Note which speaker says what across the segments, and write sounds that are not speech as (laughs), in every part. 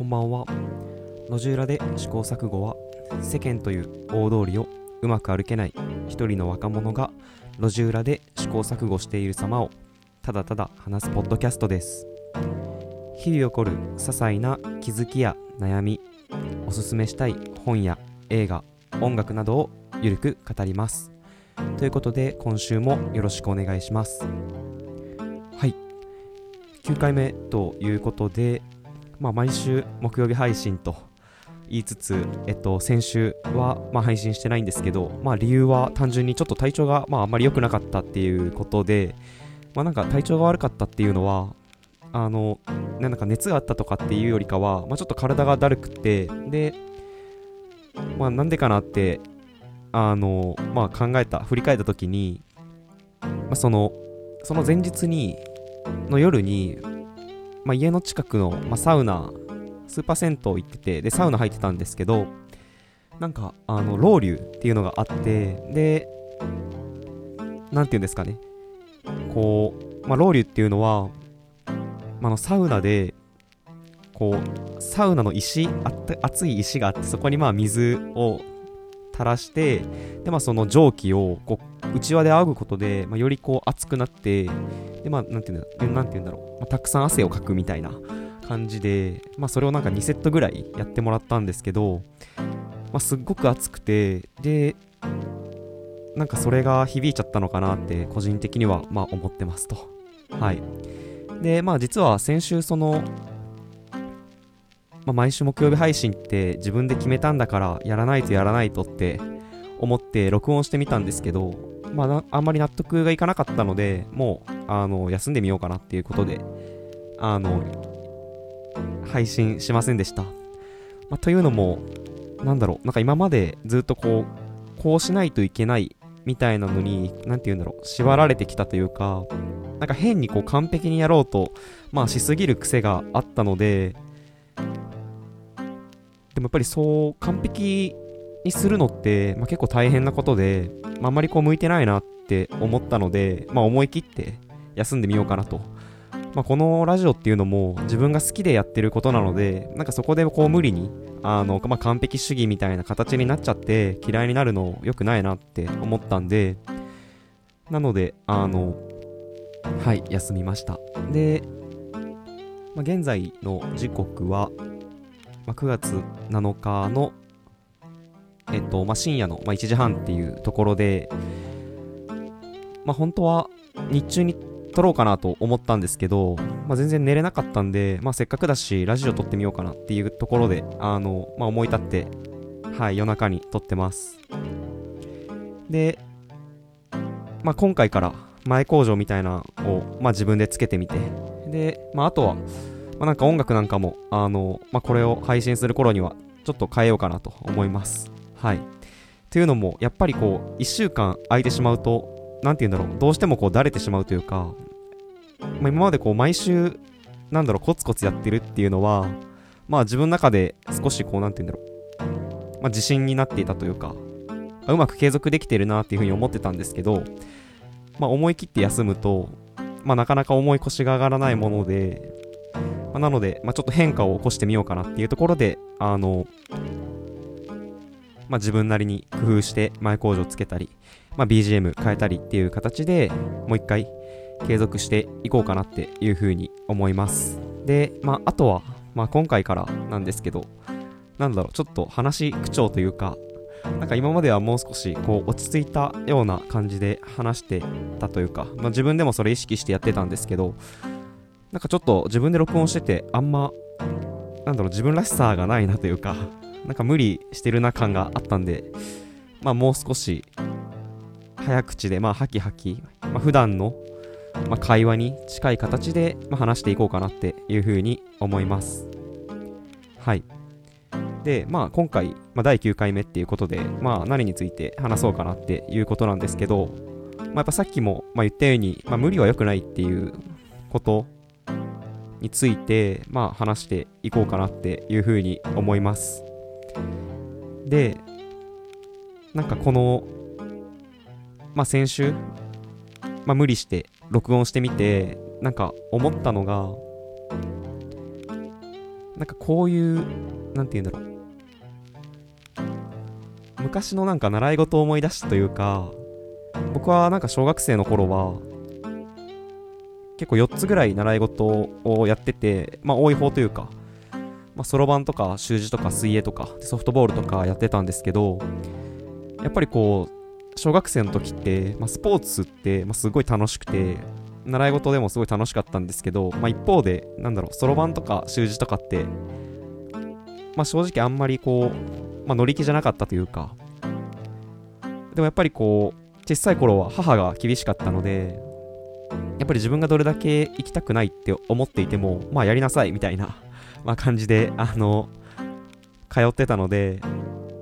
Speaker 1: こんばんは。路地裏で試行錯誤は世間という大通りをうまく歩けない一人の若者が路地裏で試行錯誤している様をただただ話すポッドキャストです。日々起こる些細な気づきや悩みおすすめしたい本や映画音楽などをゆるく語ります。ということで今週もよろしくお願いします。はい。9回目ということでまあ、毎週木曜日配信と言いつつ、えっと、先週は、まあ、配信してないんですけど、まあ、理由は単純にちょっと体調が、まあ、あんまり良くなかったっていうことで、まあ、なんか体調が悪かったっていうのは、あの、なんか熱があったとかっていうよりかは、まあ、ちょっと体がだるくて、で、まあ、なんでかなって、あの、まあ、考えた、振り返った時に、まあ、その、その前日に、の夜に、まあ、家の近くの、まあ、サウナ、スーパー銭湯行ってて、で、サウナ入ってたんですけど、なんか、あの、ロウリュっていうのがあって、で、なんていうんですかね、こう、まあ、ロウリュっていうのは、まあ、のサウナで、こう、サウナの石、あった熱い石があって、そこにまあ水を垂らして、で、まあ、その蒸気をこう内輪で仰ぐことで、まあ、よりこう熱くなって、で、まあ、なんていうんだなんていうんだろう、まあ、たくさん汗をかくみたいな感じで、まあ、それをなんか2セットぐらいやってもらったんですけど、まあ、すっごく熱くて、で、なんかそれが響いちゃったのかなって個人的にはまあ思ってますと。はい。で、まあ実は先週その、まあ、毎週木曜日配信って自分で決めたんだからやらないとやらないとって思って録音してみたんですけど、まあ、あんまり納得がいかなかったので、もう、あの、休んでみようかなっていうことで、あの、配信しませんでした。まあ、というのも、なんだろう、なんか今までずっとこう、こうしないといけないみたいなのに、なんて言うんだろう、縛られてきたというか、なんか変にこう完璧にやろうと、まあしすぎる癖があったので、でもやっぱりそう完璧にするのって、まあ、結構大変なことで、まあ、あんまりこう向いてないなって思ったので、まあ、思い切って休んでみようかなと。まあ、このラジオっていうのも自分が好きでやってることなので、なんかそこでこう無理に、あの、まあ、完璧主義みたいな形になっちゃって嫌いになるの良くないなって思ったんで、なので、あの、はい、休みました。で、まあ、現在の時刻は、まあ、9月7日のえっと、まあ、深夜の、まあ、1時半っていうところで、まあ、本当は日中に撮ろうかなと思ったんですけど、まあ、全然寝れなかったんで、まあ、せっかくだし、ラジオ撮ってみようかなっていうところで、あの、まあ、思い立って、はい、夜中に撮ってます。で、まあ、今回から前工場みたいなのを、まあ、自分でつけてみて、で、まあ、あとは、まあ、なんか音楽なんかも、あの、まあ、これを配信する頃には、ちょっと変えようかなと思います。はい。というのも、やっぱりこう、1週間空いてしまうと、なんて言うんだろう、どうしてもこう、だれてしまうというか、まあ、今までこう、毎週、なんだろう、コツコツやってるっていうのは、まあ自分の中で少しこう、なんて言うんだろう、まあ自信になっていたというか、うまく継続できてるなっていうふうに思ってたんですけど、まあ思い切って休むと、まあなかなか重い腰が上がらないもので、まあ、なので、まあ、ちょっと変化を起こしてみようかなっていうところで、あの、まあ、自分なりに工夫して前工場つけたり、まあ、BGM 変えたりっていう形でもう一回継続していこうかなっていうふうに思います。で、まあ、あとは、まあ、今回からなんですけど、なんだろう、ちょっと話口調というか、なんか今まではもう少しこう落ち着いたような感じで話してたというか、まあ、自分でもそれ意識してやってたんですけど、なんかちょっと自分で録音しててあんま、なんだろう、自分らしさがないなというか、なんか無理してるな感があったんで、まあもう少し早口で、まあハキハキ、まあ、普段の、まあ、会話に近い形で、まあ、話していこうかなっていうふうに思います。はい。で、まあ今回、まあ、第9回目っていうことで、まあ何について話そうかなっていうことなんですけど、まあやっぱさっきも、まあ、言ったように、まあ無理は良くないっていうことについて、まあ話していこうかなっていうふうに思います。で、なんかこの、まあ、先週、まあ、無理して録音してみて、なんか思ったのが、なんかこういうなんて言うんだろう。昔のなんか習い事を思い出したというか僕はなんか小学生の頃は結構4つぐらい習い事をやっててまあ多い方というか、そろばんとか習字とか水泳とかソフトボールとかやってたんですけどやっぱりこう小学生の時って、まあ、スポーツって、まあ、すごい楽しくて習い事でもすごい楽しかったんですけど、まあ、一方でなんだろうそろばんとか習字とかって、まあ、正直あんまりこう、まあ、乗り気じゃなかったというかでもやっぱりこう小さい頃は母が厳しかったのでやっぱり自分がどれだけ行きたくないって思っていてもまあやりなさいみたいな (laughs) ま、感じで、あの、通ってたので、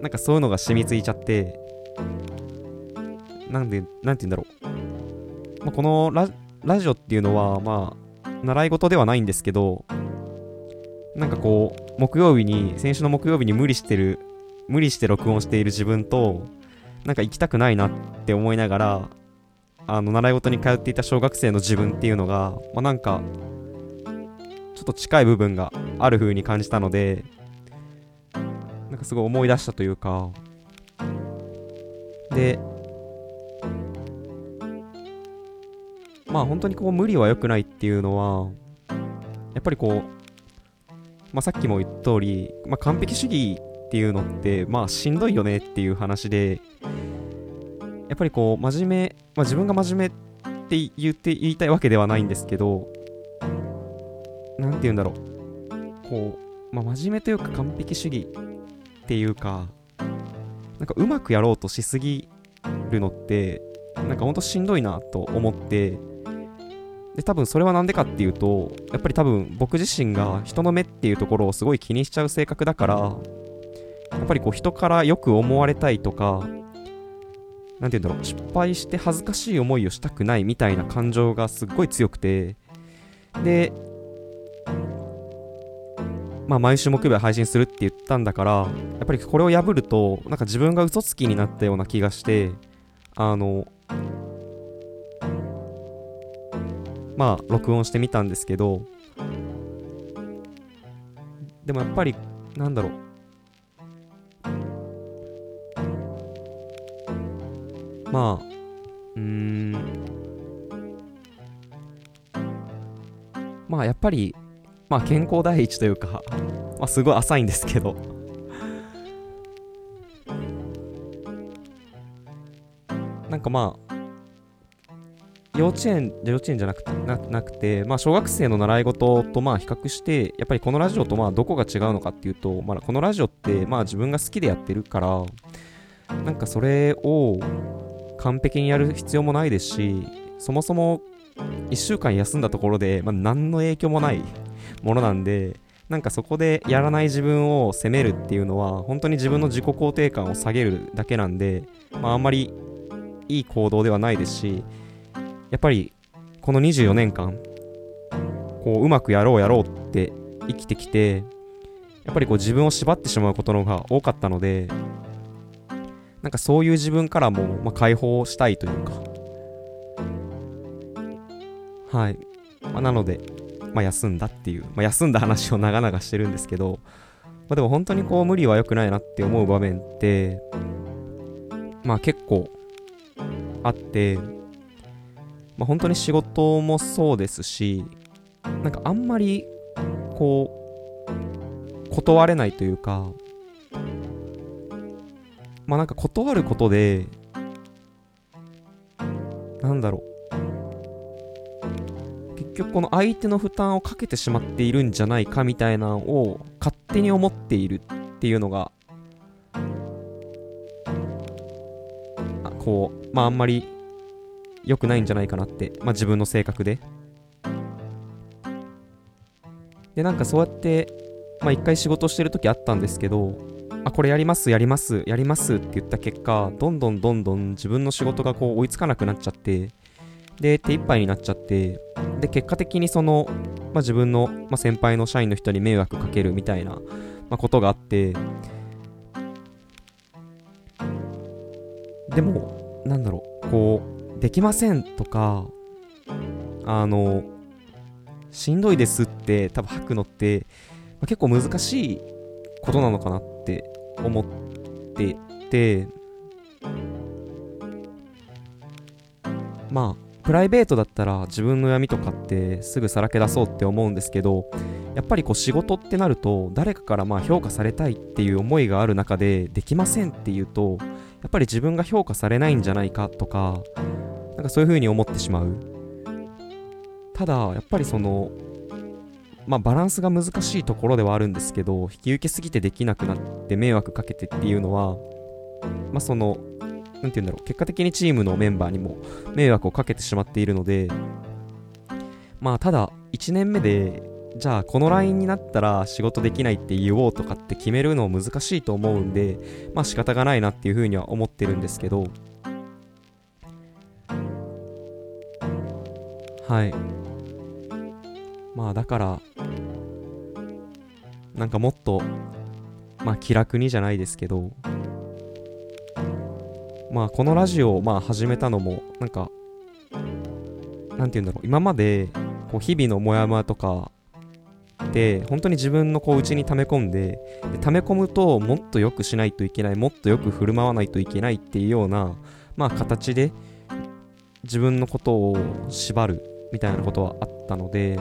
Speaker 1: なんかそういうのが染みついちゃって、なんで、なんて言うんだろう。まあ、このララジオっていうのは、まあ、習い事ではないんですけど、なんかこう、木曜日に、先週の木曜日に無理してる、無理して録音している自分と、なんか行きたくないなって思いながら、あの、習い事に通っていた小学生の自分っていうのが、まあ、なんか、ちょっと近い部分がある風に感じたのでなんかすごい思い出したというかでまあ本当にこう無理は良くないっていうのはやっぱりこう、まあ、さっきも言った通り、まあ、完璧主義っていうのってまあしんどいよねっていう話でやっぱりこう真面目、まあ、自分が真面目って言って言いたいわけではないんですけど何て言うんだろう。こう、まあ、真面目というか完璧主義っていうかなんかうまくやろうとしすぎるのってなんかほんとしんどいなと思ってで多分それは何でかっていうとやっぱり多分僕自身が人の目っていうところをすごい気にしちゃう性格だからやっぱりこう人からよく思われたいとか何て言うんだろう失敗して恥ずかしい思いをしたくないみたいな感情がすっごい強くてでまあ、毎週木曜日配信するって言ったんだからやっぱりこれを破るとなんか自分が嘘つきになったような気がしてあのまあ録音してみたんですけどでもやっぱりなんだろう。まあうん。まあやっぱりまあ健康第一というか、(laughs) まあすごい浅いんですけど。なんかまあ、幼稚園、幼稚園じゃなくて、ななくて、まあ小学生の習い事とまあ比較して、やっぱりこのラジオとまあどこが違うのかっていうと、まあこのラジオってまあ自分が好きでやってるから、なんかそれを完璧にやる必要もないですし、そもそも1週間休んだところで、まあ、何の影響もないものなんでなんかそこでやらない自分を責めるっていうのは本当に自分の自己肯定感を下げるだけなんで、まあ、あんまりいい行動ではないですしやっぱりこの24年間こううまくやろうやろうって生きてきてやっぱりこう自分を縛ってしまうことの方が多かったのでなんかそういう自分からも、まあ、解放したいというか。はい、まあ、なのでまあ、休んだっていう、まあ、休んだ話を長々してるんですけど、まあ、でも本当にこう無理は良くないなって思う場面って、まあ結構あって、まあ、本当に仕事もそうですし、なんかあんまりこう、断れないというか、まあなんか断ることで、なんだろう、結局この相手の負担をかけてしまっているんじゃないかみたいなのを勝手に思っているっていうのがこうまああんまり良くないんじゃないかなって、まあ、自分の性格で。でなんかそうやってまあ一回仕事してる時あったんですけどあこれやりますやりますやりますって言った結果どんどんどんどん自分の仕事がこう追いつかなくなっちゃってで手一杯になっちゃってで結果的にその、まあ、自分の、まあ、先輩の社員の人に迷惑かけるみたいな、まあ、ことがあってでもなんだろうこうできませんとかあのしんどいですって多分吐くのってあ、結構難しいことなのかなって思っててまあプライベートだったら自分の闇とかってすぐさらけ出そうって思うんですけどやっぱりこう仕事ってなると誰かからまあ評価されたいっていう思いがある中でできませんっていうとやっぱり自分が評価されないんじゃないかとかなんかそういう風に思ってしまう。ただやっぱりそのまあバランスが難しいところではあるんですけど引き受けすぎてできなくなって迷惑かけてっていうのはまあその何て言うんだろう結果的にチームのメンバーにも迷惑をかけてしまっているのでまあただ1年目でじゃあこの LINE になったら仕事できないって言おうとかって決めるの難しいと思うんでまあ仕方がないなっていうふうには思ってるんですけどはい。まあだからなんかもっとまあ気楽にじゃないですけどまあこのラジオをまあ始めたのもなんかなんて言うんだろう今までこう日々のモヤモヤとかで本当に自分のこう内に溜め込んでで溜め込むともっと良くしないといけないもっとよく振る舞わないといけないっていうようなまあ形で自分のことを縛る。みたいなことはあったので、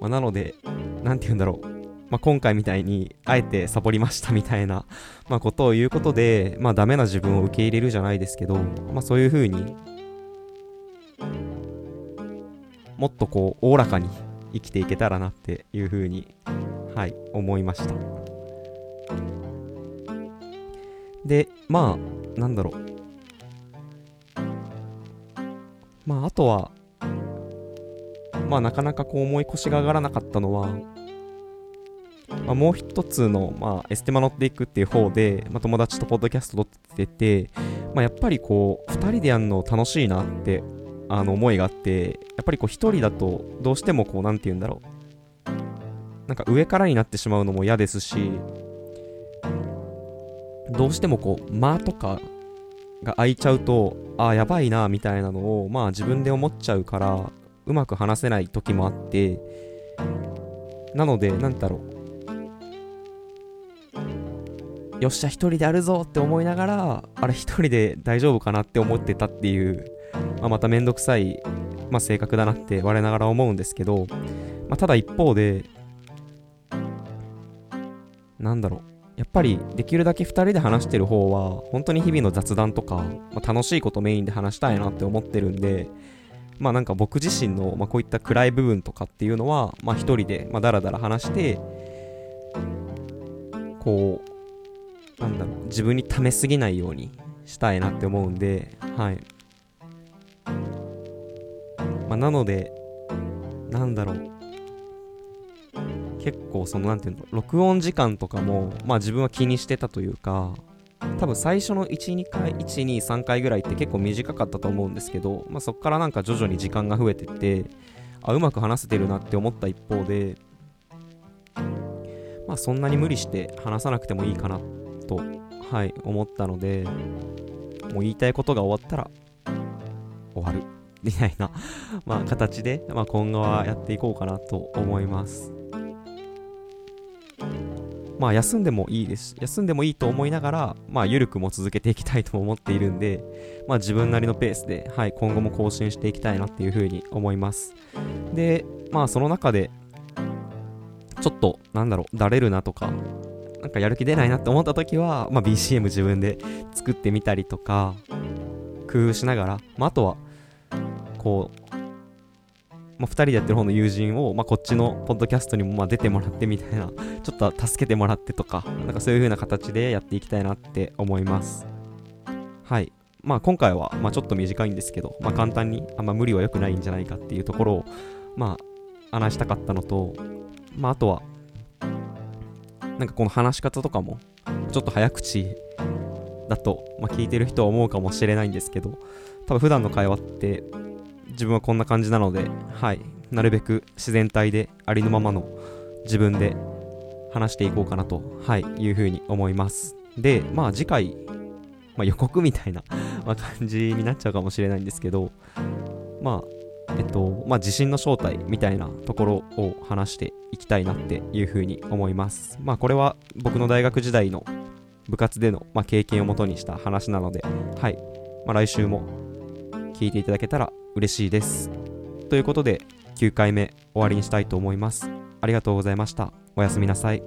Speaker 1: まあ、なので何て言うんだろう。まあ、今回みたいにあえてサボりましたみたいな、ま、ことを言うことで、まあ、ダメな自分を受け入れるじゃないですけど、まあ、そういうふうにもっとこうおおらかに生きていけたらなっていうふうにはい思いました。でまあなんだろう。まああとはまあなかなかこう思い腰が上がらなかったのはまあ、もう一つの、まあ、エステマ乗っていくっていう方で、まあ、友達とポッドキャスト撮ってて、まあ、やっぱりこう、2人でやるの楽しいなってあの思いがあって、やっぱりこう、1人だとどうしてもこう、なんて言うんだろう。なんか上からになってしまうのも嫌ですし、どうしてもこう、間とかが空いちゃうと、ああ、やばいな、みたいなのを、まあ自分で思っちゃうから、うまく話せない時もあって、なので、なんだろう。よっしゃ、一人でやるぞって思いながら、あれ一人で大丈夫かなって思ってたっていう、まあ、まためんどくさい、まあ、性格だなって我ながら思うんですけど、まあ、ただ一方で、なんだろう。やっぱりできるだけ2人で話してる方は本当に日々の雑談とか、まあ、楽しいことメインで話したいなって思ってるんでまあなんか僕自身の、まあ、こういった暗い部分とかっていうのはまあ一人で、まあ、だらだら話してこうなんだろう、自分に溜めすぎないようにしたいなって思うんで、はい。まあ、なので、なんだろう。結構その、なんていうの、録音時間とかも、まあ自分は気にしてたというか、多分最初の1、2回、1、2、3回ぐらいって結構短かったと思うんですけど、まあそっからなんか徐々に時間が増えてって、あ、うまく話せてるなって思った一方で、まあそんなに無理して話さなくてもいいかなと、はい、思ったので、もう言いたいことが終わったら、終わる。みたいなまあ、形で、まあ、今後はやっていこうかなと思います。まあ、休んでもいいです。休んでもいいと思いながら、まあ、緩くも続けていきたいと思っているんで、まあ、自分なりのペースで、はい、今後も更新していきたいなっていうふうに思います。で、まあ、その中で、ちょっと、なんだろう、だれるなとか、なんかやる気出ないなって思った時は、まあ、BCM 自分で作ってみたりとか、工夫しながら、まあ、あとは、こう、まあ、2人でやってる方の友人を、まあ、こっちのポッドキャストにもまあ出てもらってみたいな、ちょっと助けてもらってとか、なんかそういう風な形でやっていきたいなって思います。はい。まあ今回は、まちょっと短いんですけど、まあ簡単に、あんま無理は良くないんじゃないかっていうところを、まあ話したかったのと、まああとは、なんかこの話し方とかも、ちょっと早口だと、まあ、聞いてる人は思うかもしれないんですけど、多分普段の会話って自分はこんな感じなので、はい、なるべく自然体でありのままの自分で話していこうかなと、はい、いうふうに思います。で、まあ次回、まあ、予告みたいな (laughs) ま感じになっちゃうかもしれないんですけど、まあ、えっとまあ、自信の正体みたいなところを話していきたいなっていうふうに思います。まあ、これは僕の大学時代の部活での、まあ、経験をもとにした話なので、はいまあ、来週も聞いていただけたら嬉しいです。ということで、9回目終わりにしたいと思います。ありがとうございました。おやすみなさい。